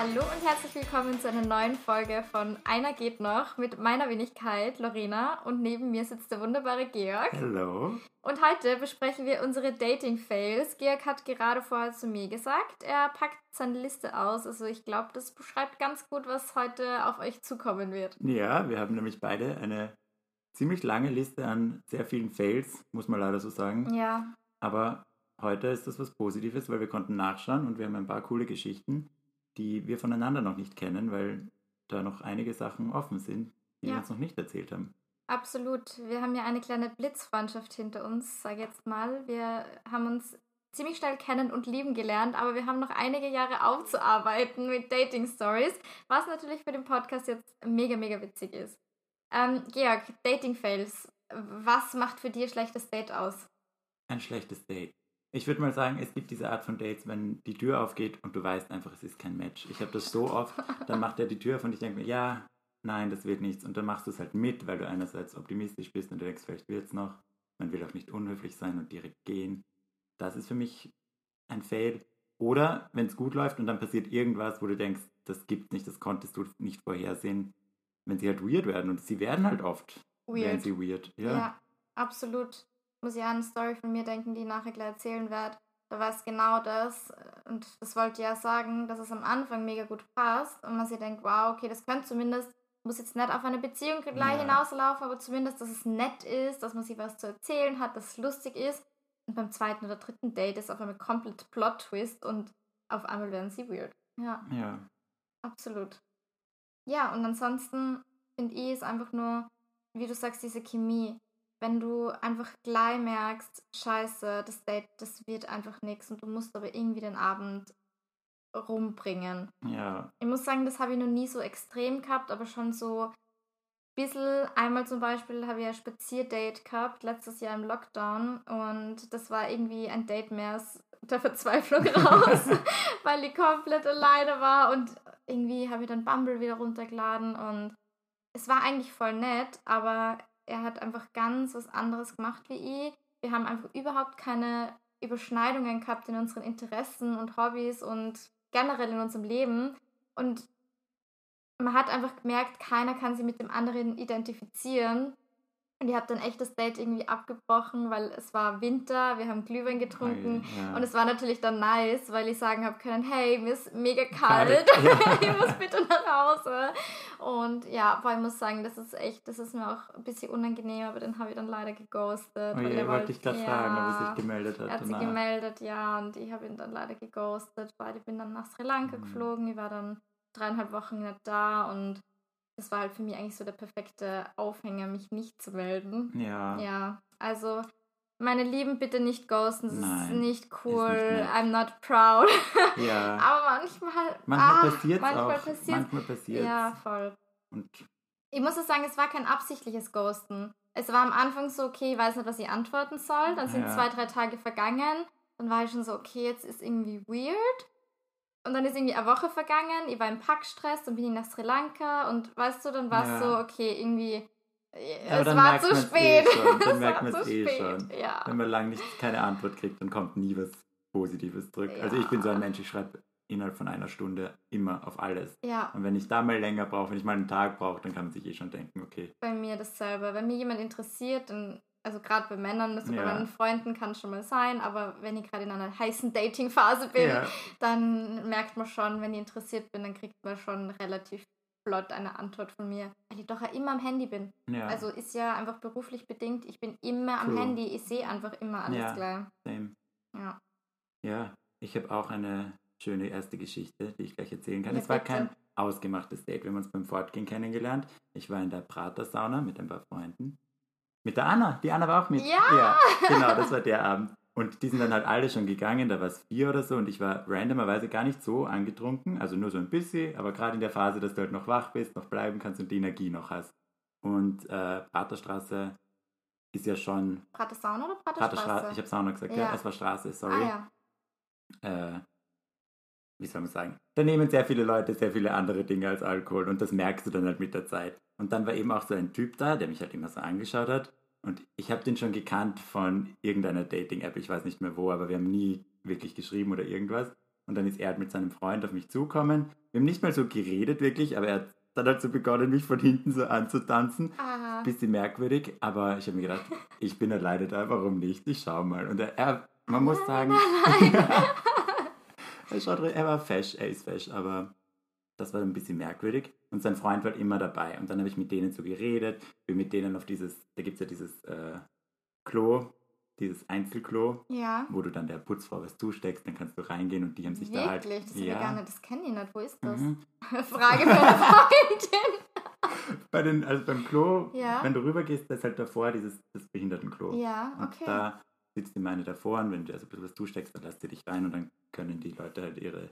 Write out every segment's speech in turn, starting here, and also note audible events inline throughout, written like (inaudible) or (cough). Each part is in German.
Hallo und herzlich willkommen zu einer neuen Folge von Einer geht noch mit meiner Wenigkeit Lorena und neben mir sitzt der wunderbare Georg. Hallo. Und heute besprechen wir unsere Dating-Fails. Georg hat gerade vorher zu mir gesagt, er packt seine Liste aus. Also ich glaube, das beschreibt ganz gut, was heute auf euch zukommen wird. Ja, wir haben nämlich beide eine ziemlich lange Liste an sehr vielen Fails, muss man leider so sagen. Ja. Aber heute ist das was Positives, weil wir konnten nachschauen und wir haben ein paar coole Geschichten, die wir voneinander noch nicht kennen, weil da noch einige Sachen offen sind, die Ja. wir uns noch nicht erzählt haben. Absolut. Wir haben ja eine kleine Blitzfreundschaft hinter uns, sag jetzt mal. Wir haben uns ziemlich schnell kennen und lieben gelernt, aber wir haben noch einige Jahre aufzuarbeiten mit Dating Stories, was natürlich für den Podcast jetzt mega, mega witzig ist. Ähm, Georg, Dating Fails. Was macht für dich ein schlechtes Date aus? Ein schlechtes Date. Ich würde mal sagen, es gibt diese Art von Dates, wenn die Tür aufgeht und du weißt einfach, es ist kein Match. Ich habe das so oft, dann macht er die Tür auf und ich denke mir, ja, nein, das wird nichts. Und dann machst du es halt mit, weil du einerseits optimistisch bist und du denkst, vielleicht wird es noch. Man will auch nicht unhöflich sein und direkt gehen. Das ist für mich ein Fail. Oder wenn es gut läuft und dann passiert irgendwas, wo du denkst, das gibt's nicht, das konntest du nicht vorhersehen, wenn sie halt weird werden. Und sie werden halt oft, werden Weird. sie weird. Ja. Ja. absolut. Muss ich an eine Story von mir denken, die ich nachher gleich erzählen werde. Da war es genau das. Und das wollte ich ja sagen, dass es am Anfang mega gut passt. Und man sich denkt, wow, okay, das könnte zumindest, muss jetzt nicht auf eine Beziehung gleich Ja. hinauslaufen, aber zumindest, dass es nett ist, dass man sich was zu erzählen hat, dass es lustig ist. Und beim zweiten oder dritten Date ist auf einmal komplett Plot-Twist und auf einmal werden sie weird. Ja. ja. Absolut. Ja, und ansonsten finde ich es einfach nur, wie du sagst, diese Chemie. Wenn du einfach gleich merkst, scheiße, das Date, das wird einfach nichts und du musst aber irgendwie den Abend rumbringen. Ja. Ich muss sagen, das habe ich noch nie so extrem gehabt, aber schon so ein bisschen. Einmal zum Beispiel habe ich ein Spazierdate gehabt, letztes Jahr im Lockdown. Und das war irgendwie ein Date mehr aus der Verzweiflung (laughs) raus, weil ich komplett alleine war. Und irgendwie habe ich dann Bumble wieder runtergeladen. Und es war eigentlich voll nett, aber er hat einfach ganz was anderes gemacht wie ich. Wir haben einfach überhaupt keine Überschneidungen gehabt in unseren Interessen und Hobbys und generell in unserem Leben. Und man hat einfach gemerkt, keiner kann sich mit dem anderen identifizieren. Und ich habe dann echt das Date irgendwie abgebrochen, weil es war Winter, wir haben Glühwein getrunken. Ja. Und es war natürlich dann nice, weil ich sagen habe können, hey, mir ist mega kalt, (laughs) (laughs) ich muss bitte nach Hause. Und ja, aber ich muss sagen, das ist echt, das ist mir auch ein bisschen unangenehm, aber den habe ich dann leider geghostet. Oh er wollte ich gerade ja, fragen, ob er sich gemeldet hat. er hat sich gemeldet, ja, und ich habe ihn dann leider geghostet, weil ich bin dann nach Sri Lanka Mhm. geflogen. Ich war dann dreieinhalb Wochen nicht da und das war halt für mich eigentlich so der perfekte Aufhänger, mich nicht zu melden. Ja. Ja, also meine Lieben, bitte nicht ghosten, das ist Nein, nicht cool. nett. I'm not proud. (laughs) ja. Aber manchmal, Manchmal ah, passiert es manchmal auch. passiert's. Manchmal passiert Ja, voll. Und Ich muss sagen, es war kein absichtliches Ghosten. Es war am Anfang so, okay, ich weiß nicht, was ich antworten soll. Dann sind Ja. zwei, drei Tage vergangen. Dann war ich schon so, okay, jetzt ist irgendwie weird. Und dann ist irgendwie eine Woche vergangen. Ich war im Packstress, dann bin ich nach Sri Lanka. Und weißt du, dann war es Ja. so, okay, irgendwie, aber es dann war zu man's spät. Eh schon. Dann (laughs) Es merkt man es eh spät. schon. Ja. Wenn man lange nicht keine Antwort kriegt, dann kommt nie was Positives zurück. Also ich bin so Ja. ein Mensch, ich schreibe innerhalb von einer Stunde immer auf alles. ja, Und wenn ich da mal länger brauche, wenn ich mal einen Tag brauche, dann kann man sich eh schon denken, okay. bei mir dasselbe. Wenn mir jemand interessiert, dann, also gerade bei Männern, bei Ja. meinen Freunden kann schon mal sein, aber wenn ich gerade in einer heißen Dating-Phase bin, Ja, dann merkt man schon, wenn ich interessiert bin, dann kriegt man schon relativ flott eine Antwort von mir, weil ich doch ja immer am Handy bin. ja, Also ist ja einfach beruflich bedingt, ich bin immer am True. Handy, ich sehe einfach immer alles Ja. gleich. same. Ja. Ja, ich habe auch eine schöne erste Geschichte, die ich gleich erzählen kann. Es war kein ausgemachtes Date. Wir haben uns beim Fortgehen kennengelernt. Ich war in der Prater-Sauna mit ein paar Freunden. Mit der Anna. Die Anna war auch mit. Ja! genau, das war der Abend. Und die sind dann halt alle schon gegangen, da war es vier oder so und ich war randomerweise gar nicht so angetrunken, also nur so ein bisschen, aber gerade in der Phase, dass du halt noch wach bist, noch bleiben kannst und die Energie noch hast. Und äh, Praterstraße ist ja schon Prater Sauna oder Prater Praterstraße, Straße? ich habe Sauna gesagt, Ja. ja, es war Straße, sorry. Ah ja. äh, wie soll man sagen, da nehmen sehr viele Leute sehr viele andere Dinge als Alkohol und das merkst du dann halt mit der Zeit. Und dann war eben auch so ein Typ da, der mich halt immer so angeschaut hat und ich habe den schon gekannt von irgendeiner Dating-App, ich weiß nicht mehr wo, aber wir haben nie wirklich geschrieben oder irgendwas. Und dann ist er halt mit seinem Freund auf mich zukommen. Wir haben nicht mal so geredet wirklich, aber er hat dann halt so begonnen, mich von hinten so anzutanzen. Aha. Bisschen merkwürdig, aber ich habe mir gedacht, ich bin alleine da, warum nicht? Ich schau mal. Und er, er man muss sagen, (laughs) er, schaut, er war fesch, er ist fesch, aber das war ein bisschen merkwürdig. Und sein Freund war immer dabei. Und dann habe ich mit denen so geredet, bin mit denen auf dieses, da gibt es ja dieses äh, Klo, dieses Einzelklo, Ja. wo du dann der Putzfrau was zusteckst, dann kannst du reingehen und die haben sich da halt. Wirklich? Das, ja. nicht, das kenne ich nicht. Wo ist das? Mhm. (laughs) Frage für eine Freundin. (laughs) Bei den, also beim Klo, Ja. wenn du rübergehst, da ist halt davor dieses das Behindertenklo. Ja, Und okay. da sitzt die meine davor und wenn du also ein bisschen was zusteckst, dann lässt sie dich rein und dann können die Leute halt ihre,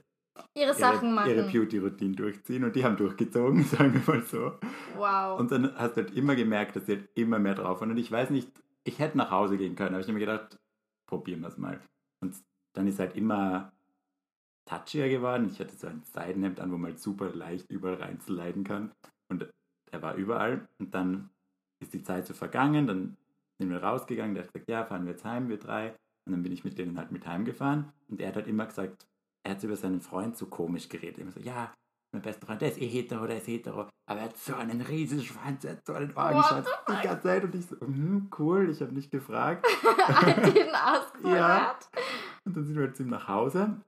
Ihre Sachen ihre, machen. ihre Beauty-Routine durchziehen und die haben durchgezogen, (laughs) sagen wir mal so. wow. Und dann hast du halt immer gemerkt, dass sie halt immer mehr drauf waren. Und ich weiß nicht, ich hätte nach Hause gehen können, aber ich habe mir gedacht, probieren wir es mal. Und dann ist halt immer touchier geworden. Ich hatte so ein Seidenhemd an, wo man halt super leicht überall reinzuleiten kann. Und er war überall. Und dann ist die Zeit so vergangen, dann sind wir rausgegangen, der hat gesagt, ja, fahren wir jetzt heim, wir drei. Und dann bin ich mit denen halt mit heimgefahren. Und er hat halt immer gesagt, er hat über seinen Freund so komisch geredet. Immer so, ja, mein bester Freund, der ist eh hetero, der ist hetero, aber er hat so einen riesen Schwanz, er hat so einen Orgenschwanz die ganze Zeit. Und ich so, mhm, cool, ich habe nicht gefragt. (laughs) For Ja. Und dann sind wir halt zu ihm nach Hause.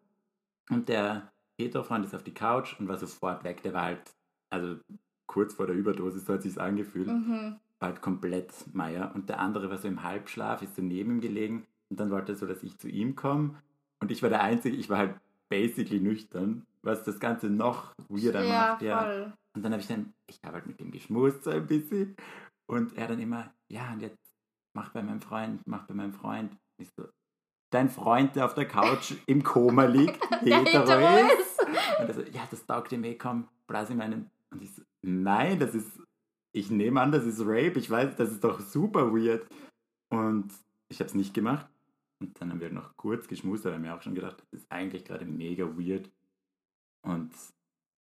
Und der hetero-Freund ist auf die Couch und war sofort weg. Der war halt, also kurz vor der Überdosis, so hat sich's angefühlt, Mhm. Halt komplett Meier. Und der andere war so im Halbschlaf, ist so neben ihm gelegen. Und dann wollte er so, dass ich zu ihm komme. Und ich war der Einzige, ich war halt basically nüchtern, was das Ganze noch weirder Ja, macht. Ja. voll. Und dann habe ich dann, ich habe halt mit ihm geschmust so ein bisschen. Und er dann immer, ja, und jetzt mach bei meinem Freund, mach bei meinem Freund. Ich so, dein Freund, der auf der Couch (laughs) im Koma liegt, Der hetero ist. Und er so, ja, das taugt ihm eh, komm, blas ihm einen. Und ich so, nein, das ist, ich nehme an, das ist Rape. Ich weiß, das ist doch super weird. Und ich habe es nicht gemacht. Und dann haben wir noch kurz geschmust, aber haben mir auch schon gedacht, das ist eigentlich gerade mega weird. Und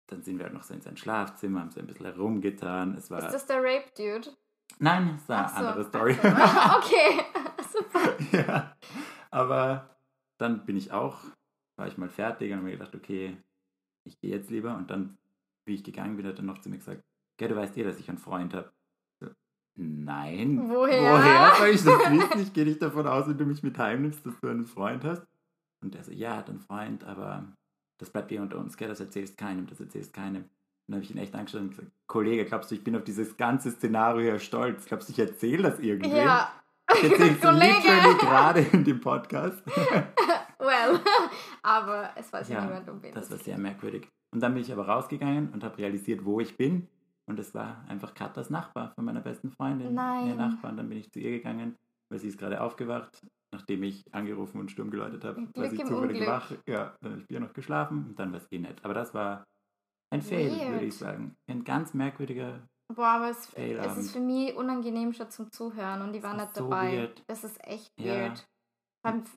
dann sind wir halt noch so in sein Schlafzimmer, haben so ein bisschen herumgetan. Es war. Ist das der Rape-Dude? Nein, es war Ach eine so, andere Story. ach so. (laughs) Okay, (laughs) super. ja. Aber dann bin ich auch, war ich mal fertig und habe mir gedacht, okay, ich gehe jetzt lieber. Und dann, wie ich gegangen bin, hat er noch zu mir gesagt, gell, du weißt eh, dass ich einen Freund habe. So, Nein. Woher? Woher soll ich das wissen? Ich gehe nicht davon aus, wenn du mich mit heimnimmst, dass du einen Freund hast. Und er so, ja, hat einen Freund, aber das bleibt eh unter uns, gell, das erzählst keinem, das erzählst keinem. Und dann habe ich ihn echt angeschaut und gesagt, Kollege, glaubst du, ich bin auf dieses ganze Szenario hier stolz? Glaubst du, ich erzähle das irgendwem? Ja, Ich erzähle (laughs) Kollege. gerade in dem Podcast. (laughs) well. (laughs) Aber es weiß ja, Ja, niemand, um wen Das war sehr merkwürdig. Und dann bin ich aber rausgegangen und habe realisiert, wo ich bin. Und es war einfach Katas Nachbar von meiner besten Freundin. Nein. Ihr Nachbar. Und dann bin ich zu ihr gegangen, weil sie ist gerade aufgewacht, nachdem ich angerufen und Sturm geläutet habe. Glück War sie zufällig Unglück. wach. Ja, dann habe ich Bier noch geschlafen und dann war es eh nett. Aber das war ein Fail, Weird. würde ich sagen. Ein ganz merkwürdiger. Boah, aber es, es ist für mich unangenehm schon zum Zuhören und die Das waren war nicht so dabei. weird. Das ist echt Ja. weird.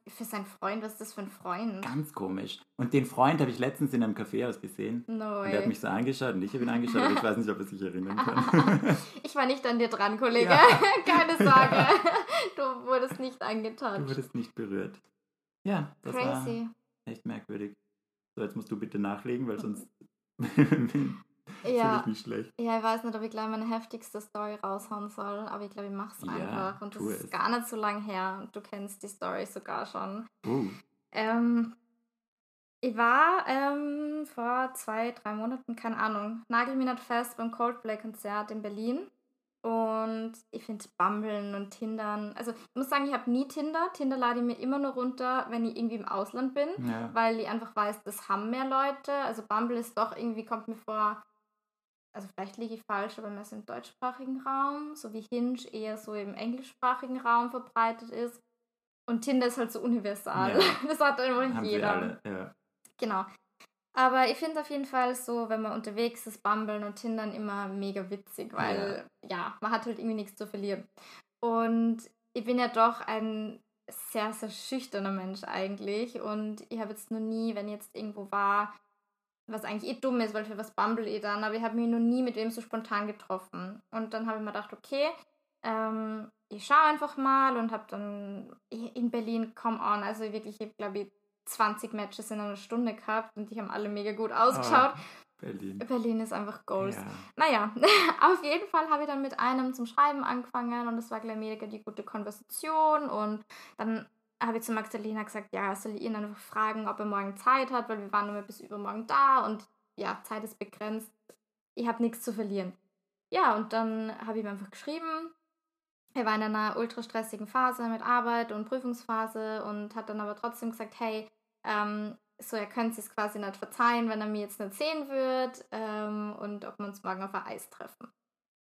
Für seinen Freund, was ist das für ein Freund? Ganz komisch. Und den Freund habe ich letztens in einem Kaffeehaus gesehen. No Und der hat mich so angeschaut und ich habe ihn angeschaut, aber ich weiß nicht, ob er sich erinnern kann. (laughs) Ich war nicht an dir dran, Kollege. Ja. (laughs) Keine Sorge. (laughs) Du wurdest nicht Du angetouched. wurdest nicht berührt. Ja, das Crazy. war echt merkwürdig. So, jetzt musst du bitte nachlegen, weil sonst (laughs) Ja. ich mich schlecht. ja, ich weiß nicht, ob ich gleich meine heftigste Story raushauen soll, aber ich glaube, ich mache es Ja, einfach. Und das ist es. gar nicht so lang her und du kennst die Story sogar schon. Uh, Ähm, ich war ähm, vor zwei, drei Monaten, keine Ahnung, nagel mich nicht fest beim Coldplay-Konzert in Berlin. Und ich finde Bumblen und Tindern, also ich muss sagen, ich habe nie Tinder. Tinder lade ich mir immer nur runter, wenn ich irgendwie im Ausland bin, ja. weil ich einfach weiß, das haben mehr Leute. Also Bumble ist doch irgendwie, kommt mir vor, also vielleicht liege ich falsch, aber mehr so im deutschsprachigen Raum, so wie Hinge eher so im englischsprachigen Raum verbreitet ist. Und Tinder ist halt so universal. Ja. (laughs) Das hat einfach Haben jeder. alle. Ja. Genau. Aber ich finde auf jeden Fall so, wenn man unterwegs ist, Bumblen und Tindern immer mega witzig, weil ja. man hat halt irgendwie nichts zu verlieren. Und ich bin ja doch ein sehr, sehr schüchterner Mensch eigentlich. Und ich habe jetzt noch nie, wenn ich jetzt irgendwo war, was eigentlich eh dumm ist, weil für was Bumble eh dann, aber ich habe mich noch nie mit wem so spontan getroffen. Und dann habe ich mir gedacht, okay, ähm, ich schaue einfach mal und habe dann in Berlin, come on, also wirklich, ich glaube ich, 20 Matches in einer Stunde gehabt und die haben alle mega gut ausgeschaut. Oh, Berlin. Berlin ist einfach Goals. Ja. Naja, (laughs) auf jeden Fall habe ich dann mit einem zum Schreiben angefangen und es war gleich mega die gute Konversation und dann habe ich zu Magdalena gesagt, ja, soll ich ihn einfach fragen, ob er morgen Zeit hat, weil wir waren nur bis übermorgen da und ja, Zeit ist begrenzt. Ich habe nichts zu verlieren. Ja, und dann habe ich ihm einfach geschrieben. Er war in einer ultra stressigen Phase mit Arbeit und Prüfungsphase und hat dann aber trotzdem gesagt, hey, ähm, so, er könnte es quasi nicht verzeihen, wenn er mir jetzt nicht sehen wird ähm, und ob wir uns morgen auf ein Eis treffen.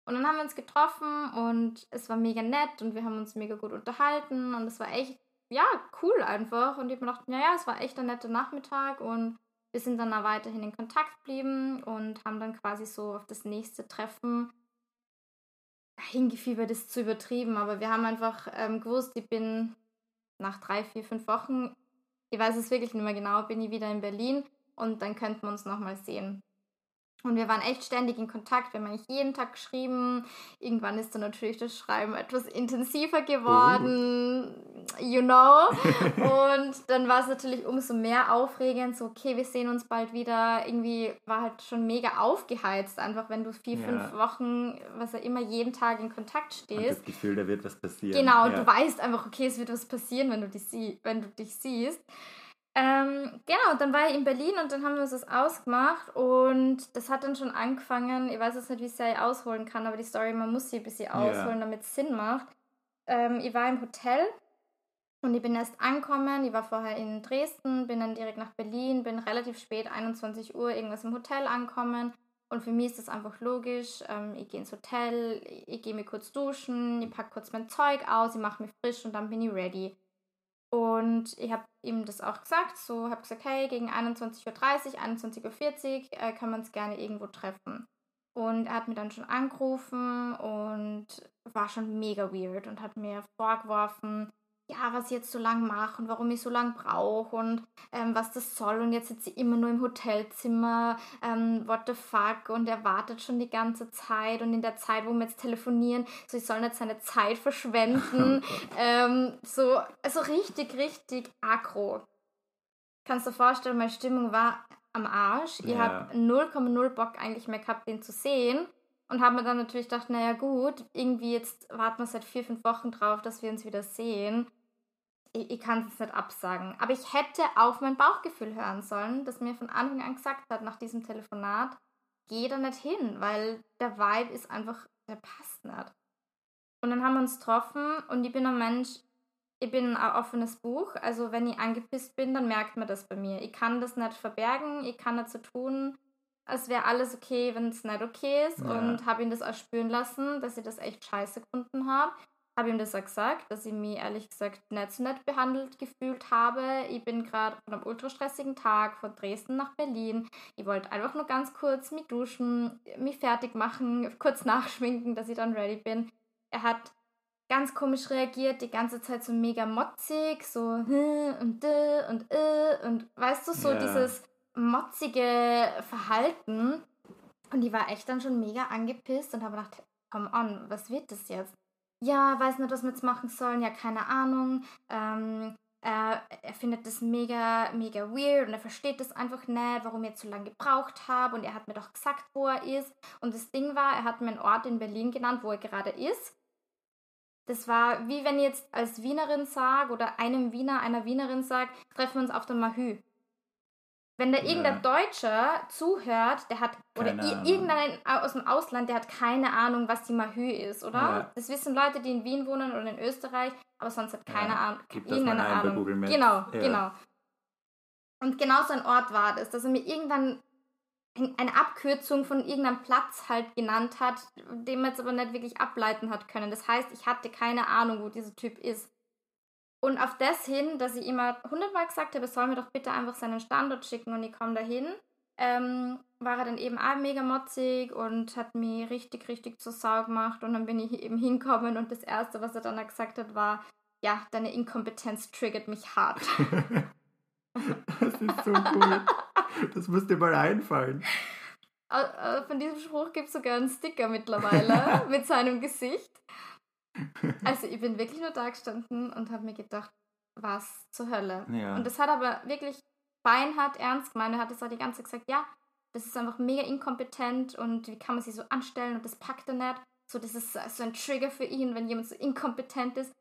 Und dann haben wir uns getroffen und es war mega nett und wir haben uns mega gut unterhalten und es war echt, ja, cool einfach. Und ich habe mir gedacht, naja, es war echt ein netter Nachmittag und wir sind dann auch weiterhin in Kontakt geblieben und haben dann quasi so auf das nächste Treffen hingefiebert, ist zu übertrieben, aber wir haben einfach ähm, gewusst, ich bin nach drei, vier, fünf Wochen ich weiß es wirklich nicht mehr genau, bin ich wieder in Berlin und dann könnten wir uns nochmal sehen. Und wir waren echt ständig in Kontakt. Wir haben eigentlich jeden Tag geschrieben. Irgendwann ist dann natürlich das Schreiben etwas intensiver geworden, uh. you know. (laughs) und dann war es natürlich umso mehr aufregend. So, okay, wir sehen uns bald wieder. Irgendwie war halt schon mega aufgeheizt, einfach wenn du vier, ja. fünf Wochen, was ja immer, jeden Tag in Kontakt stehst. Und das Gefühl, da wird was passieren. Genau, ja. du weißt einfach, okay, es wird was passieren, wenn du dich, wenn du dich siehst. Ähm, genau, dann war ich in Berlin und dann haben wir uns das ausgemacht und das hat dann schon angefangen. Ich weiß jetzt nicht, wie sehr ich ausholen kann, aber die Story, man muss sie ein bisschen ausholen, yeah. damit es Sinn macht. Ähm, ich war im Hotel und ich bin erst angekommen. Ich war vorher in Dresden, bin dann direkt nach Berlin, bin relativ spät, 21 Uhr, irgendwas im Hotel angekommen. Und für mich ist das einfach logisch. Ähm, ich gehe ins Hotel, ich gehe mir kurz duschen, ich packe kurz mein Zeug aus, ich mache mich frisch und dann bin ich ready. Und ich habe ihm das auch gesagt, so habe gesagt, hey, gegen 21.30 Uhr, 21.40 Uhr äh, kann man es gerne irgendwo treffen. Und er hat mir dann schon angerufen und war schon mega weird und hat mir vorgeworfen, ja, was ich jetzt so lang mache und warum ich so lang brauche und ähm, was das soll. Und jetzt sitze ich immer nur im Hotelzimmer, ähm, what the fuck? Und er wartet schon die ganze Zeit. Und in der Zeit, wo wir jetzt telefonieren, so ich soll nicht seine Zeit verschwenden, (laughs) ähm, so also richtig, richtig aggro. Kannst du dir vorstellen, meine Stimmung war am Arsch. Ich ja. habe 0,0 Bock eigentlich mehr gehabt, den zu sehen. Und habe mir dann natürlich gedacht, naja gut, irgendwie jetzt warten wir seit vier, fünf Wochen drauf, dass wir uns wieder sehen ich, ich kann es nicht absagen. Aber ich hätte auf mein Bauchgefühl hören sollen, das mir von Anfang an gesagt hat, nach diesem Telefonat, geh da nicht hin, weil der Vibe ist einfach, der passt nicht. Und dann haben wir uns getroffen und ich bin ein Mensch, ich bin ein offenes Buch. Also wenn ich angepisst bin, dann merkt man das bei mir. Ich kann das nicht verbergen, ich kann nicht so tun, als wäre alles okay, wenn es nicht okay ist. Ja. Und habe ihn das auch spüren lassen, dass ich das echt scheiße gefunden habe habe ihm das auch gesagt, dass ich mich ehrlich gesagt nicht so nett behandelt gefühlt habe. Ich bin gerade von einem ultrastressigen Tag von Dresden nach Berlin. Ich wollte einfach nur ganz kurz mich duschen, mich fertig machen, (laughs) kurz nachschminken, dass ich dann ready bin. Er hat ganz komisch reagiert, die ganze Zeit so mega motzig, so und und und weißt du, so yeah. dieses motzige Verhalten. Und ich war echt dann schon mega angepisst und habe gedacht, komm on, was wird das jetzt? Ja, weiß nicht, was wir jetzt machen sollen, ja, keine Ahnung. Ähm, er, er findet das mega, mega weird und er versteht das einfach nicht, warum ich jetzt so lange gebraucht habe und er hat mir doch gesagt, wo er ist. Und das Ding war, er hat mir einen Ort in Berlin genannt, wo er gerade ist. Das war wie wenn ich jetzt als Wienerin sage oder einem Wiener, einer Wienerin sagt, treffen wir uns auf der Mahü. Wenn da irgendein ja. Deutscher zuhört, der hat, keine oder Ahnung. irgendein aus dem Ausland, der hat keine Ahnung, was die Mahü ist, oder? Ja. Das wissen Leute, die in Wien wohnen oder in Österreich, aber sonst hat keine ja. Ahnung, Gibt irgendeine Ahnung. Genau, genau. Und genau so ein Ort war das, dass er mir irgendwann eine Abkürzung von irgendeinem Platz halt genannt hat, den man jetzt aber nicht wirklich ableiten hat können. Das heißt, ich hatte keine Ahnung, wo dieser Typ ist. Und auf das hin, dass ich immer hundertmal gesagt habe, soll mir doch bitte einfach seinen Standort schicken und ich komme dahin, ähm, war er dann eben auch mega motzig und hat mich richtig, richtig zur Sau gemacht. Und dann bin ich eben hinkommen und das Erste, was er dann gesagt hat, war, ja, deine Inkompetenz triggert mich hart. (laughs) das ist so cool. Das muss dir mal einfallen. Von diesem Spruch gibt es sogar einen Sticker mittlerweile (laughs) mit seinem Gesicht. (laughs) Also ich bin wirklich nur da gestanden und habe mir gedacht, was zur Hölle. Ja. Und das hat aber wirklich beinhart ernst gemeint. Er hat es auch die ganze Zeit gesagt, ja, das ist einfach mega inkompetent und wie kann man sich so anstellen und das packt er nicht. So, das ist so ein Trigger für ihn, wenn jemand so inkompetent ist.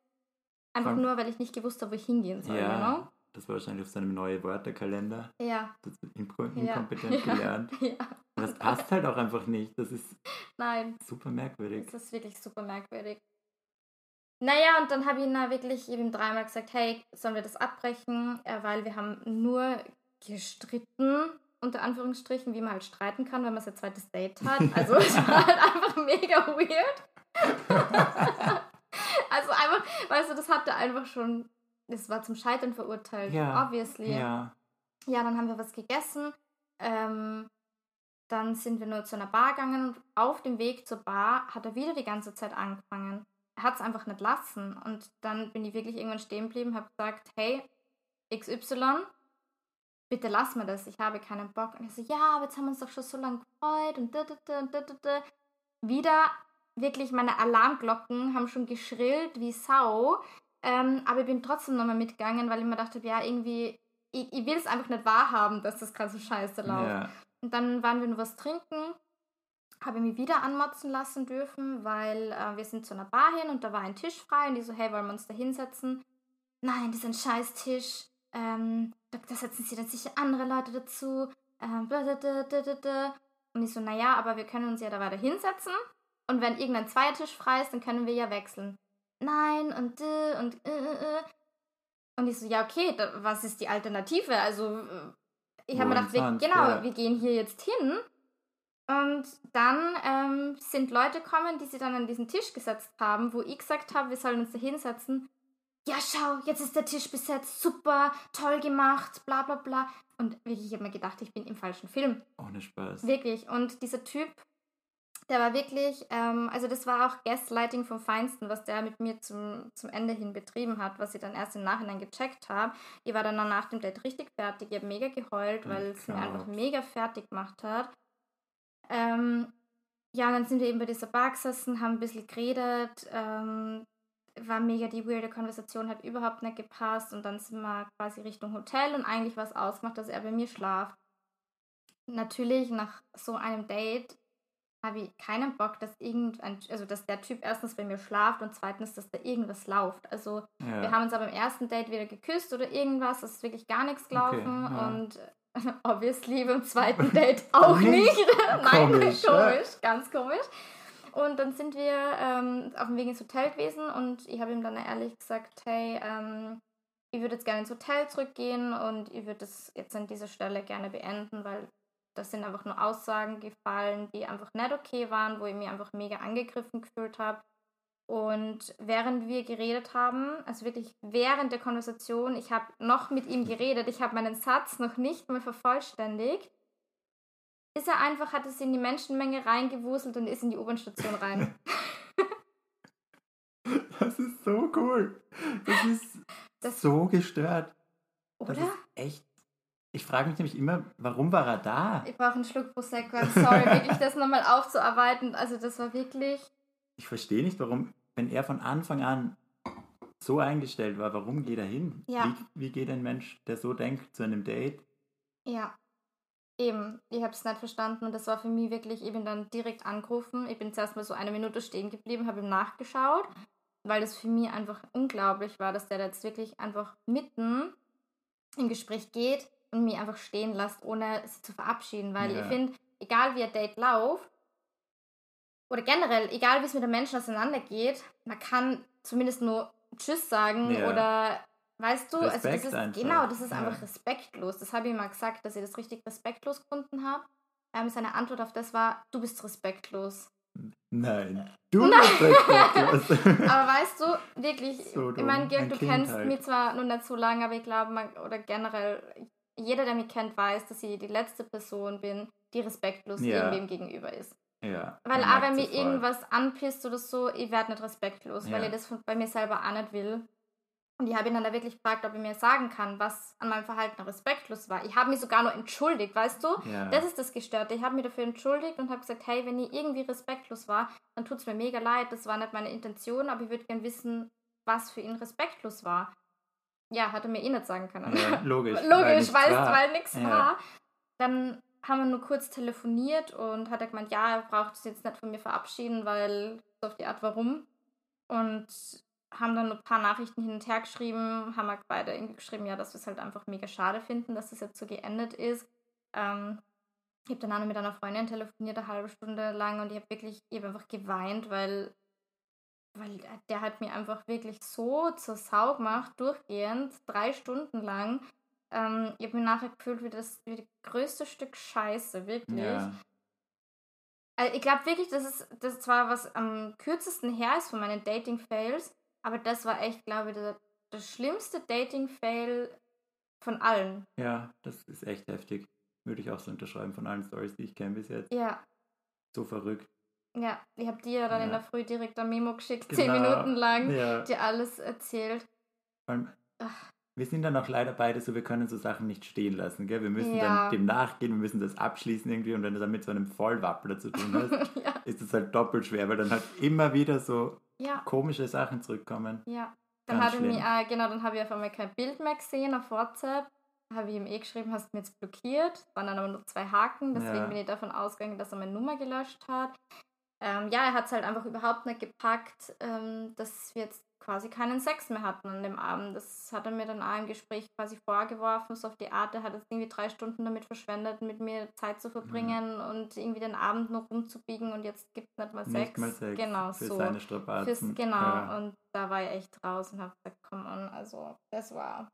Einfach nur, weil ich nicht gewusst habe, wo ich hingehen soll, ja. know? Das war wahrscheinlich auf seinem neuen Wörterkalender. Ja. Das wird inko- Ja. inkompetent (laughs) gelernt. ja. Aber das passt halt auch einfach nicht. Das ist Nein, super merkwürdig. das ist wirklich super merkwürdig. Naja, und dann habe ich ihn da wirklich, ihm dreimal gesagt, hey, sollen wir das abbrechen? Äh, weil wir haben nur gestritten, unter Anführungsstrichen, wie man halt streiten kann, wenn man sein zweites Date hat. Also es war (laughs) halt einfach mega weird. (laughs) also einfach, weißt du, das hatte einfach schon, das war zum Scheitern verurteilt, Ja, obviously. Ja. Ja, dann haben wir was gegessen. Ähm, dann sind wir nur zu einer Bar gegangen und auf dem Weg zur Bar hat er wieder die ganze Zeit angefangen. Hat es einfach nicht lassen. Und dann bin ich wirklich irgendwann stehen geblieben, habe gesagt, hey, XY, bitte lass mir das, ich habe keinen Bock. Und er so, ja, aber jetzt haben wir uns doch schon so lange gefreut und da, da, da, da, da, da. Wieder wirklich meine Alarmglocken haben schon geschrillt wie Sau. Ähm, aber ich bin trotzdem nochmal mitgegangen, weil ich mir dachte, ja, irgendwie, ich, ich will es einfach nicht wahrhaben, dass das gerade so scheiße läuft. ja. Und dann waren wir nur was trinken, habe mich wieder anmotzen lassen dürfen, weil äh, wir sind zu einer Bar hin und da war ein Tisch frei und die so, hey, wollen wir uns da hinsetzen? Nein, das ist ein scheiß Tisch. Ähm, da, da setzen sich dann sicher andere Leute dazu. Ähm, und ich so, naja, aber wir können uns ja da weiter hinsetzen und wenn irgendein zweier Tisch frei ist, dann können wir ja wechseln. Nein und äh, und äh, äh. äh. Und ich so, ja, okay, da, was ist die Alternative? Also, äh, ich habe mir gedacht, wir, genau, ja. wir gehen hier jetzt hin. Und dann ähm, sind Leute gekommen, die sich dann an diesen Tisch gesetzt haben, wo ich gesagt habe, wir sollen uns da hinsetzen. Ja, schau, jetzt ist der Tisch besetzt, super, toll gemacht, bla bla bla. Und wirklich, ich habe mir gedacht, ich bin im falschen Film. Ohne Spaß. Wirklich. Und dieser Typ, der war wirklich, ähm, also das war auch Gaslighting vom Feinsten, was der mit mir zum, zum Ende hin betrieben hat, was ich dann erst im Nachhinein gecheckt habe. Ich war dann nach dem Date richtig fertig. Ich habe mega geheult, weil es mir einfach mega fertig gemacht hat. Ähm, ja, und dann sind wir eben bei dieser Bar gesessen, haben ein bisschen geredet. Ähm, war mega die weirde Konversation, hat überhaupt nicht gepasst. Und dann sind wir quasi Richtung Hotel und eigentlich war es ausgemacht, dass er bei mir schlaft. Natürlich, nach so einem Date habe ich keinen Bock, dass irgendein, also dass der Typ erstens bei mir schlaft und zweitens, dass da irgendwas läuft. Also Ja. wir haben uns aber im ersten Date wieder geküsst oder irgendwas, es ist wirklich gar nichts gelaufen ja. und (laughs) obviously beim zweiten Date (laughs) auch Nicht? (laughs) Nein, Komisch, komisch, ja. ganz komisch. Und dann sind wir ähm, auf dem Weg ins Hotel gewesen und ich habe ihm dann ehrlich gesagt, hey, ähm, ich würde jetzt gerne ins Hotel zurückgehen und ich würde das jetzt an dieser Stelle gerne beenden, weil das sind einfach nur Aussagen gefallen, die einfach nicht okay waren, wo ich mich einfach mega angegriffen gefühlt habe. Und während wir geredet haben, also wirklich während der Konversation, ich habe noch mit ihm geredet, ich habe meinen Satz noch nicht mal vervollständigt, ist er einfach, hat es in die Menschenmenge reingewuselt und ist in die U-Bahn-Station rein. (laughs) Das ist so cool. Das ist Das- so gestört. Das Oder? ist echt. Ich frage mich nämlich immer, warum war er da? Ich brauche einen Schluck Prosecco. Sorry, wirklich das nochmal aufzuarbeiten. Also das war wirklich... Ich verstehe nicht, warum, wenn er von Anfang an so eingestellt war, warum geht er hin? Ja. Wie, wie geht ein Mensch, der so denkt, zu einem Date? Ja, eben. Ich habe es nicht verstanden und das war für mich wirklich, ich bin dann direkt angerufen. Ich bin zuerst mal so eine Minute stehen geblieben, habe ihm nachgeschaut, weil das für mich einfach unglaublich war, dass der jetzt wirklich einfach mitten im Gespräch geht und mich einfach stehen lässt, ohne sie zu verabschieden. Weil Ja. ich finde, egal wie ein Date läuft, oder generell, egal wie es mit dem Menschen auseinandergeht, man kann zumindest nur Tschüss sagen Ja. oder weißt du, also das Respekt ist einfach. genau, das ist Ja. einfach respektlos. Das habe ich mal gesagt, dass ich das richtig respektlos gefunden habe. Ähm, seine Antwort auf das war, du bist respektlos. Nein. Du bist respektlos. (laughs) Aber weißt du, wirklich, So ich meine, Georg, du Kind kennst halt. mich zwar noch nicht so lange, aber ich glaube, man, oder generell, jeder, der mich kennt, weiß, dass ich die letzte Person bin, die respektlos Ja. irgendwem gegenüber ist. Ja. Weil auch wenn mir sofort. irgendwas anpisst oder so, ich werde nicht respektlos, weil Ja. ich das von, bei mir selber auch nicht will. Und ich habe ihn dann da wirklich gefragt, ob er mir sagen kann, was an meinem Verhalten respektlos war. Ich habe mich sogar nur entschuldigt, weißt du? Ja. Das ist das Gestörte. Ich habe mich dafür entschuldigt und habe gesagt, hey, wenn ich irgendwie respektlos war, dann tut es mir mega leid. Das war nicht meine Intention, aber ich würde gern wissen, was für ihn respektlos war. ja, hat er mir eh nicht sagen können. Ja, logisch. (laughs) Logisch, weil weil, nichts weil nichts war. Dann haben wir nur kurz telefoniert und hat er gemeint, ja, er braucht sich jetzt nicht von mir verabschieden, weil so auf die Art, warum. Und haben dann ein paar Nachrichten hin und her geschrieben, haben wir beide irgendwie geschrieben, ja, dass wir es halt einfach mega schade finden, dass das jetzt so geendet ist. Ähm, ich habe dann auch noch mit einer Freundin telefoniert, eine halbe Stunde lang und ich habe wirklich, ich habe einfach geweint, weil, weil der hat mir einfach wirklich so zur Sau gemacht, durchgehend, drei Stunden lang. Ähm, ich habe mich nachher gefühlt wie das, wie das größte Stück Scheiße, wirklich. Ja. Also ich glaube wirklich, dass es das zwar was am kürzesten her ist von meinen Dating-Fails, aber das war echt, glaube ich, der, der schlimmste Dating-Fail von allen. ja, das ist echt heftig. Würde ich auch so unterschreiben von allen Stories, die ich kenne bis jetzt. Ja, So verrückt. ja. Ich habe dir dann in Ja. der Früh direkt ein Memo geschickt, zehn Genau. Minuten lang, Ja. dir alles erzählt. Vor allem, Ach. Wir sind dann auch leider beide so, wir können so Sachen nicht stehen lassen, gell? Wir müssen Ja. dann dem nachgehen, wir müssen das abschließen irgendwie und wenn du dann mit so einem Vollwappler zu tun hast, (laughs) ja, ist es halt doppelt schwer, weil dann halt immer wieder so ja, komische Sachen zurückkommen. ja. Dann mir, schlimm. äh, genau, dann habe ich auf einmal kein Bild mehr gesehen auf WhatsApp. Habe ich ihm eh geschrieben, hast du mir jetzt blockiert. Es waren dann aber nur zwei Haken, deswegen bin ich davon ausgegangen, dass er meine Nummer gelöscht hat. Ähm, ja, er hat es halt einfach überhaupt nicht gepackt, ähm, dass wir jetzt quasi keinen Sex mehr hatten an dem Abend. Das hat er mir dann auch im Gespräch quasi vorgeworfen, so auf die Art, er hat jetzt irgendwie drei Stunden damit verschwendet, mit mir Zeit zu verbringen und irgendwie den Abend noch rumzubiegen und jetzt gibt es nicht mal Sex. Nicht mal Sex Genau, für so. seine Strapazen. Fürs, genau, Ja. und da war ich echt raus und habe gesagt, komm on, also das war,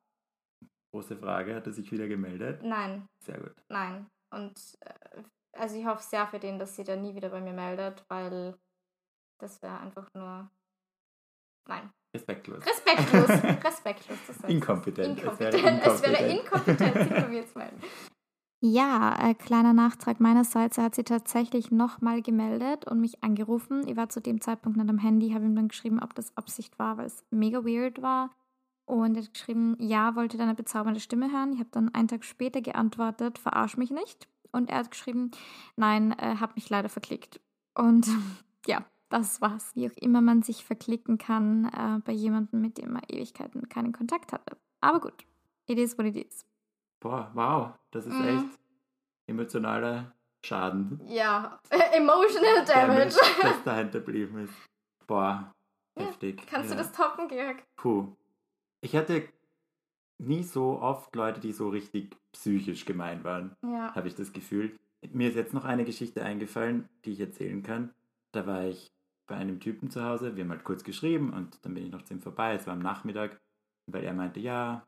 Große Frage, hat er sich wieder gemeldet? nein, Sehr gut. nein. Und äh, also ich hoffe sehr für den, dass sie da nie wieder bei mir meldet, weil das wäre einfach nur, nein, Respektlos. respektlos, (laughs) respektlos. Das heißt Inkompetent. Es wäre Inkompetent. Es wäre inkompetent. inkompetent. Ja, äh, kleiner Nachtrag meinerseits. Er hat sie tatsächlich nochmal gemeldet und mich angerufen. Ich war zu dem Zeitpunkt nicht am Handy, habe ihm dann geschrieben, ob das Absicht war, weil es mega weird war. Und er hat geschrieben, ja, wollte deine bezaubernde Stimme hören. Ich habe dann einen Tag später geantwortet, verarsch mich nicht. Und er hat geschrieben, nein, äh, hab mich leider verklickt. Und (laughs) ja, das war's. Wie auch immer man sich verklicken kann äh, bei jemandem, mit dem man Ewigkeiten keinen Kontakt hatte. Aber gut, it is what it is. Boah, wow. Das ist Mhm. echt emotionaler Schaden. Ja, (laughs) emotional damage. das dahinter (laughs) geblieben ist. Boah, Ja, heftig. Kannst ja. du das toppen, Georg? Puh. Ich hatte nie so oft Leute, die so richtig psychisch gemein waren, Ja. habe ich das Gefühl. Mir ist jetzt noch eine Geschichte eingefallen, die ich erzählen kann. Da war ich bei einem Typen zu Hause, wir haben halt kurz geschrieben und dann bin ich noch zu ihm vorbei, es war am Nachmittag, weil er meinte, ja,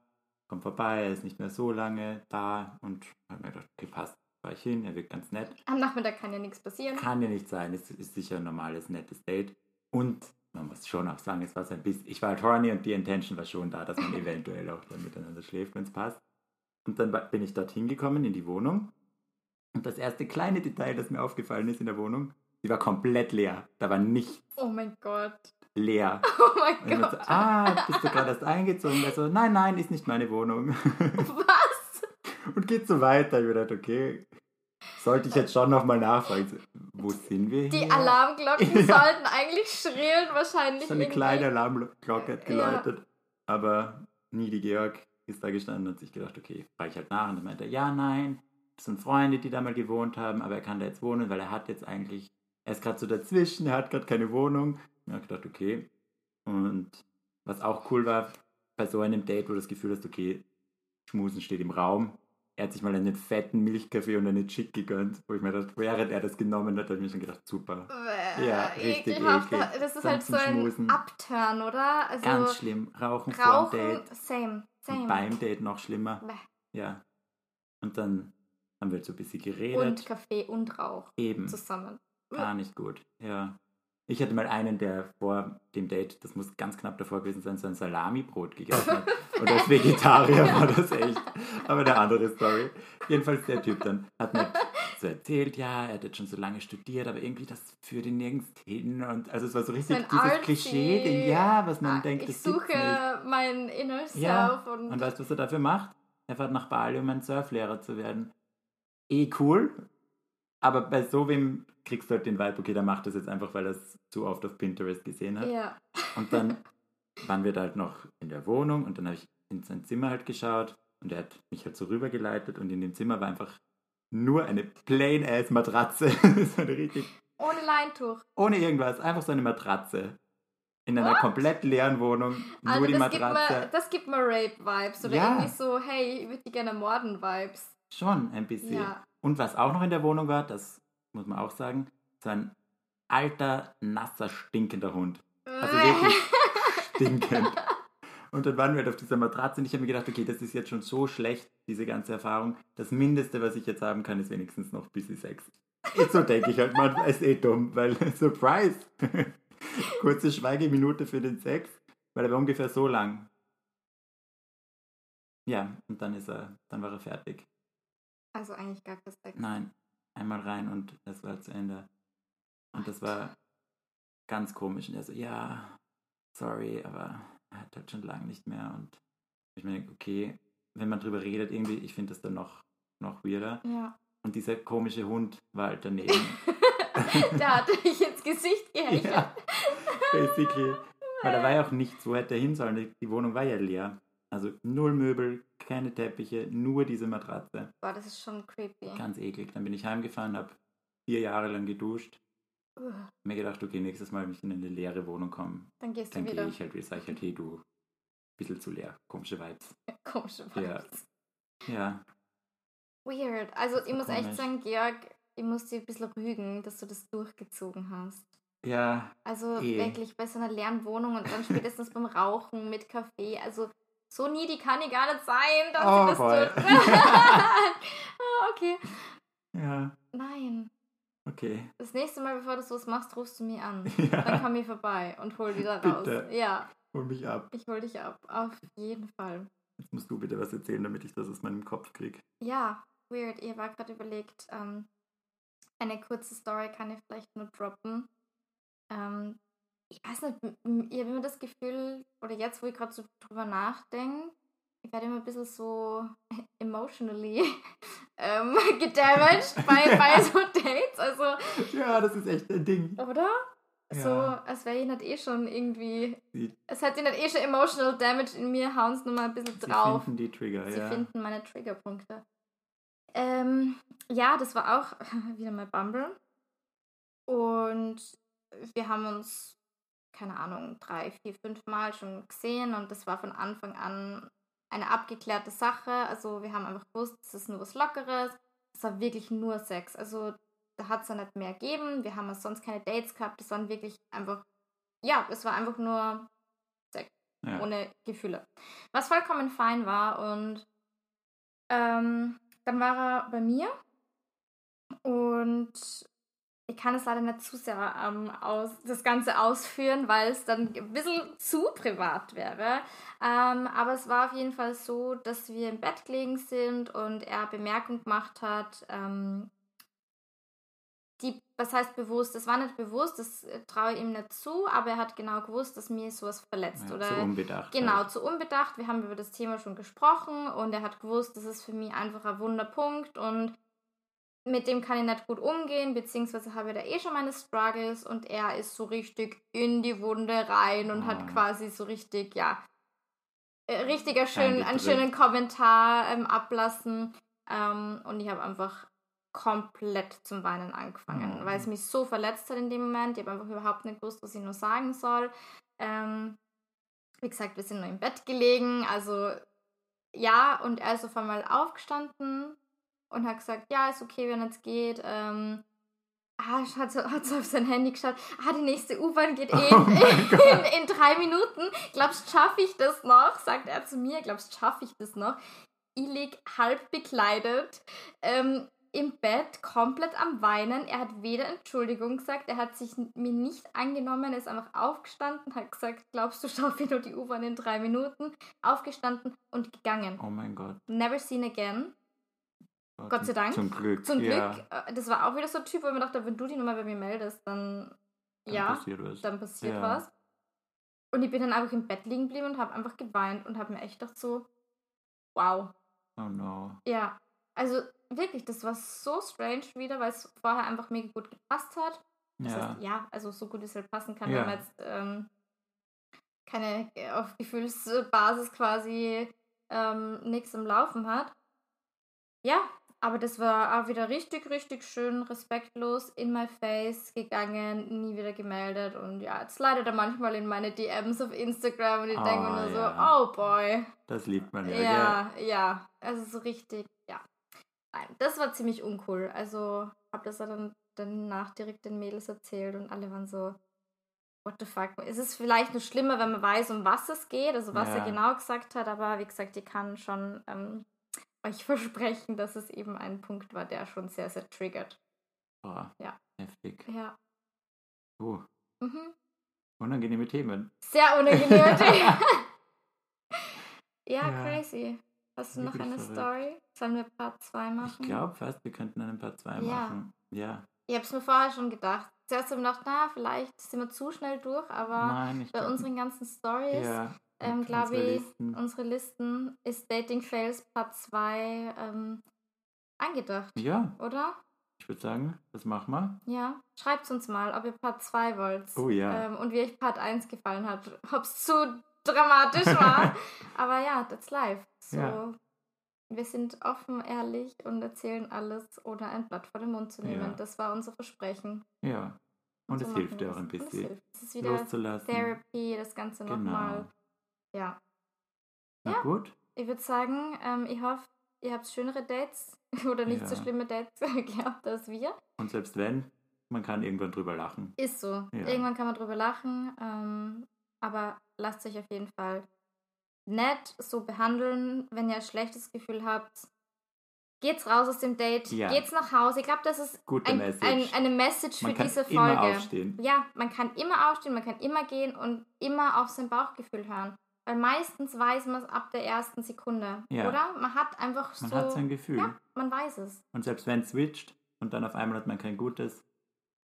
komm vorbei, er ist nicht mehr so lange da und habe mir gedacht, okay, passt, war ich hin, er wirkt ganz nett. Am Nachmittag kann ja nichts passieren. Kann ja nicht sein, es ist sicher ein normales, nettes Date. Und man muss schon auch sagen, es war so ein bisschen, ich war halt horny und die Intention war schon da, dass man (laughs) eventuell auch dann miteinander schläft, wenn es passt. Und dann bin ich dorthin gekommen in die Wohnung. Und das erste kleine Detail, das mir aufgefallen ist in der Wohnung, die war komplett leer. Da war nichts Oh mein Gott. leer. (laughs) Oh mein mir so, Gott. ah, bist du gerade erst eingezogen? Also, nein, nein, ist nicht meine Wohnung. Was? (laughs) Und geht so weiter. Ich mir gedacht, okay, sollte ich jetzt schon nochmal nachfragen. Wo sind wir Die hier? Alarmglocken (laughs) Ja. sollten eigentlich schrillen, wahrscheinlich. So eine irgendwie. kleine Alarmglocke hat Ja. geläutet. Aber nie die Georg ist da gestanden und hat sich gedacht, okay, frage ich halt nach. Und dann meinte er, ja, nein, das sind Freunde, die da mal gewohnt haben, aber er kann da jetzt wohnen, weil er hat jetzt eigentlich, er ist gerade so dazwischen, er hat gerade keine Wohnung. Und ich habe gedacht, okay. Und was auch cool war, bei so einem Date, wo du das Gefühl hast, okay, Schmusen steht im Raum. Er hat sich mal einen fetten Milchkaffee und eine Chick gegönnt, wo ich mir dachte, während er das genommen hat, habe ich mir schon gedacht, super. Bäh, Ja, richtig ekelhaft. eklig. Das ist Dann halt so ein Schmusen. Upturn, oder? Also Ganz schlimm. Rauchen, vor dem Rauchen, Date. same, Und same. beim Date noch schlimmer. Bäh. Ja. Und dann haben wir halt so ein bisschen geredet. Und Kaffee und Rauch Eben. zusammen. Gar nicht gut. Ja. Ich hatte mal einen, der vor dem Date, das muss ganz knapp davor gewesen sein, so ein Salamibrot gegessen hat. (laughs) Und als Vegetarier war das echt. Aber eine andere Story. Jedenfalls der Typ dann hat mir so erzählt, ja, er hat jetzt schon so lange studiert, aber irgendwie das führt ihn nirgends hin. Und also es war so richtig ein dieses Klischee-Ding, ja, was man Ah, denkt, ich suche mein Inner Self Ja, und, Und weißt du, was er dafür macht? Er fährt nach Bali, um ein Surflehrer zu werden. Eh cool, aber bei so wem kriegst du halt den Vibe, okay, der macht das jetzt einfach, weil er es zu oft auf Pinterest gesehen hat. ja. Und dann (laughs) waren wir da halt noch in der Wohnung und dann habe ich in sein Zimmer halt geschaut und er hat mich halt so rübergeleitet und in dem Zimmer war einfach nur eine plain-ass Matratze. (laughs) so eine richtig, Ohne Leintuch. ohne irgendwas, einfach so eine Matratze. In einer What? komplett leeren Wohnung, nur Also die das gibt, Matratze. mir, das gibt mir Rape-Vibes. Oder Ja. irgendwie so, hey, ich würde die gerne morden-Vibes. Schon ein bisschen. Ja. Und was auch noch in der Wohnung war, das muss man auch sagen, so ein alter, nasser, stinkender Hund. Also wirklich (laughs) stinkend. Und dann waren wir halt auf dieser Matratze und ich habe mir gedacht, okay, das ist jetzt schon so schlecht, diese ganze Erfahrung. Das Mindeste, was ich jetzt haben kann, ist wenigstens noch bisschen Sex. So denke ich halt manchmal, (laughs) ist eh dumm, weil (laughs) Surprise! Kurze Schweigeminute für den Sex, weil er war ungefähr so lang. Ja, und dann ist er, dann war er fertig. Also eigentlich gar kein Sex. Nein, einmal rein und es war zu Ende. Und das war ganz komisch. Und er so, ja, sorry, aber er hat halt schon lange nicht mehr. Und ich meine, okay, wenn man drüber redet, irgendwie, ich finde das dann noch, noch weirder. Ja. Und dieser komische Hund war halt daneben. Der hat dich ins Gesicht gehechelt. ja, basically. (laughs) Weil da war ja auch nichts, wo hätte er hin sollen. Die Wohnung war ja leer. Also null Möbel, keine Teppiche, nur diese Matratze. Boah, das ist schon creepy. Ganz eklig. Dann bin ich heimgefahren, habe vier Jahre lang geduscht. Uah, mir gedacht, okay, nächstes Mal, wenn ich in eine leere Wohnung komme, Dann gehst dann du gehe wieder. ich halt wieder, sag ich halt, hey du, bisschen zu leer, komische Vibes. (laughs) Komische Ja. Vibes. Ja, Weird. Also ich muss echt komisch. sagen, Georg, ich muss dir ein bisschen rügen, dass du das durchgezogen hast. ja, Also Eh. wirklich bei so einer leeren Wohnung und dann spätestens beim Rauchen mit Kaffee. Also so needy kann ich gar nicht sein, dass Oh, das boy. (laughs) Ah, okay. ja, Nein. okay. Das nächste Mal, bevor du sowas machst, rufst du mich an. (laughs) Dann Ja, komm ich vorbei und hol wieder raus. Bitte. Ja, hol mich ab. ich hol dich ab. Auf jeden Fall. Jetzt musst du bitte was erzählen, damit ich das aus meinem Kopf kriege. Ja, weird. Ihr war gerade überlegt, ähm, eine kurze Story kann ich vielleicht nur droppen. Ähm, ich weiß nicht, ich habe immer das Gefühl, oder jetzt, wo ich gerade so drüber nachdenke, ich werde immer ein bisschen so (laughs) emotionally (laughs) ähm, (laughs) gedamaged bei, bei so Dates. Also, Ja, das ist echt ein Ding. oder? So, Ja. als wäre ich nicht eh schon irgendwie. Sie, Es hätte nicht eh schon emotional damage in mir, hauen es nochmal ein bisschen sie drauf. finden die Trigger, Sie ja. finden meine Triggerpunkte. Ähm, ja, das war auch wieder mal Bumble. Und wir haben uns, keine Ahnung, drei, vier, fünf Mal schon gesehen und das war von Anfang an eine abgeklärte Sache. Also wir haben einfach gewusst, es ist nur was Lockeres. Es war wirklich nur Sex. Also da hat es ja nicht mehr gegeben. Wir haben sonst keine Dates gehabt. Das waren wirklich einfach, ja, es war einfach nur ja. ohne Gefühle. Was vollkommen fein war und ähm, dann war er bei mir und ich kann es leider nicht zu sehr ähm, aus, das Ganze ausführen, weil es dann ein bisschen zu privat wäre. Ähm, aber es war auf jeden Fall so, dass wir im Bett gelegen sind und er Bemerkung gemacht hat, ähm, die, was heißt bewusst? Das war nicht bewusst, das äh, traue ich ihm nicht zu, aber er hat genau gewusst, dass mir sowas verletzt. ja, oder so unbedacht. Genau, Halt. zu unbedacht. Wir haben über das Thema schon gesprochen und er hat gewusst, das ist für mich einfach ein Wunderpunkt und mit dem kann ich nicht gut umgehen, beziehungsweise habe ich da eh schon meine Struggles und er ist so richtig in die Wunde rein und Ah. hat quasi so richtig, ja, äh, richtiger schön, einen schönen Kommentar ähm, ablassen ähm, und ich habe einfach komplett zum Weinen angefangen, Oh. weil es mich so verletzt hat in dem Moment. Ich habe einfach überhaupt nicht gewusst, was ich nur sagen soll. Ähm, wie gesagt, wir sind nur im Bett gelegen, also ja, und er ist auf einmal aufgestanden und hat gesagt, ja, ist okay, wenn es geht. Ähm, ah, (laughs) hat so, hat so auf sein Handy geschaut. Ah, die nächste U-Bahn geht eh Oh in, in, in drei Minuten. Glaubst schaffe ich das noch? Sagt er zu mir. Glaubst schaffe ich das noch? Ich lieg halb bekleidet. Ähm, im Bett komplett am Weinen. Er hat weder Entschuldigung gesagt, er hat sich mir nicht angenommen, er ist einfach aufgestanden, hat gesagt, glaubst du, schaffe ich nur die U-Bahn in drei Minuten? Aufgestanden und gegangen. Oh mein Gott. Never seen again. Gott sei Dank. Zum Glück. Zum Glück, Ja, äh, das war auch wieder so ein Typ, wo ich mir dachte, wenn du die Nummer bei mir meldest, dann, dann ja, passiert was. dann passiert Ja. was. Und ich bin dann einfach im Bett liegen geblieben und habe einfach geweint und habe mir echt gedacht so, wow. Oh no. Ja, also wirklich, das war so strange wieder, weil es vorher einfach mega gut gepasst hat. Das Ja. heißt, ja, also so gut es halt passen kann, Ja. wenn man jetzt ähm, keine äh, auf Gefühlsbasis quasi ähm, nichts im Laufen hat. Ja, aber das war auch wieder richtig, richtig schön respektlos in my face gegangen, nie wieder gemeldet und ja, jetzt leidet er manchmal in meine DMs auf Instagram und ich Oh, denke mir nur ja. so, oh boy. Das liebt man ja. Ja, ja, also so richtig, ja. Nein, das war ziemlich uncool. Also habe das dann danach direkt den Mädels erzählt und alle waren so, what the fuck. Es ist vielleicht nur schlimmer, wenn man weiß, um was es geht, also was Ja. er genau gesagt hat, aber wie gesagt, ich kann schon ähm, euch versprechen, dass es eben ein Punkt war, der schon sehr, sehr triggert. Boah, Ja. heftig. Ja. Oh, Mhm. unangenehme Themen. Sehr unangenehm. (laughs) ja, Ja. crazy. Hast du noch eine verrückt. Story? Sollen wir Part 2 Ich machen? glaube fast, wir könnten einen Part 2 Ja. machen. Ja. Ich habe es mir vorher schon gedacht. Zuerst habe ich gedacht, na, vielleicht sind wir zu schnell durch, aber Nein, ich bei glaub- unseren ganzen Stories, ja, ähm, und glaube unsere ich, Listen. unsere Listen ist Dating Fails Part 2 ähm, angedacht, Ja, oder? ich würde sagen, das machen wir. Ja. Schreibt uns mal, ob ihr Part 2 wollt. Oh ja. Ähm, und wie euch Part 1 gefallen hat. Ob es zu dramatisch war. (laughs) aber ja, that's life. So, Ja. wir sind offen, ehrlich und erzählen alles, ohne ein Blatt vor den Mund zu nehmen. Ja. Das war unser Versprechen. Ja. Und so es hilft ja auch ein Und es bisschen hilft. Es ist wieder loszulassen. Therapy, das Ganze Genau. nochmal. Ja. Na Ja. gut. Ich würde sagen, ähm, ich hoffe, ihr habt schönere Dates (laughs) oder nicht so Ja. schlimme Dates (laughs) gehabt als wir. Und selbst wenn, man kann irgendwann drüber lachen. Ist so. Ja. Irgendwann kann man drüber lachen. Ähm, aber lasst euch auf jeden Fall nett so behandeln. Wenn ihr ein schlechtes Gefühl habt, geht's raus aus dem Date, Ja. geht's nach Hause. Ich glaube, das ist Gute ein, Message. ein, eine Message Man für kann diese immer Folge. aufstehen. Ja, man kann immer aufstehen, man kann immer gehen und immer auf sein Bauchgefühl hören. Weil meistens weiß man es ab der ersten Sekunde, Ja. oder? Man hat einfach Man so... hat sein Gefühl. Ja, man weiß es. Und selbst wenn es switcht und dann auf einmal hat man kein gutes,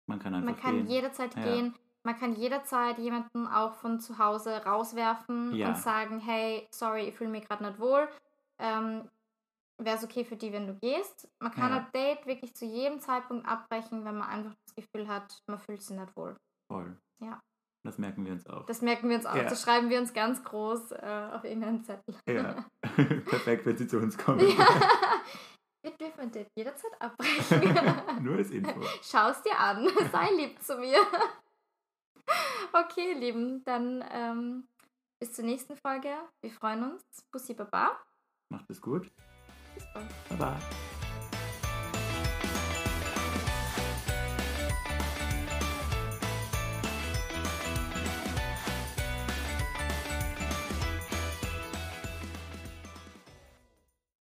man kann einfach Man kann gehen. jederzeit Ja. gehen. Man kann jederzeit jemanden auch von zu Hause rauswerfen Ja. und sagen, hey, sorry, ich fühle mich gerade nicht wohl. Ähm, Wäre es okay für die, wenn du gehst? Man kann ein Date wirklich zu jedem Zeitpunkt abbrechen, wenn man einfach das Gefühl hat, man fühlt sich nicht wohl. Voll. Ja. Das merken wir uns auch. Das merken wir uns auch. Ja. Das schreiben wir uns ganz groß äh, auf irgendeinen Zettel. Ja. (laughs) Perfekt, wenn sie zu uns kommen. Ja. Wir dürfen Date jederzeit abbrechen. (laughs) Nur als Info. Schau es dir an. (laughs) Sei lieb zu mir. Okay, Lieben, dann ähm, bis zur nächsten Folge. Wir freuen uns. Bussi Baba. Macht es gut. Bis bald. Baba.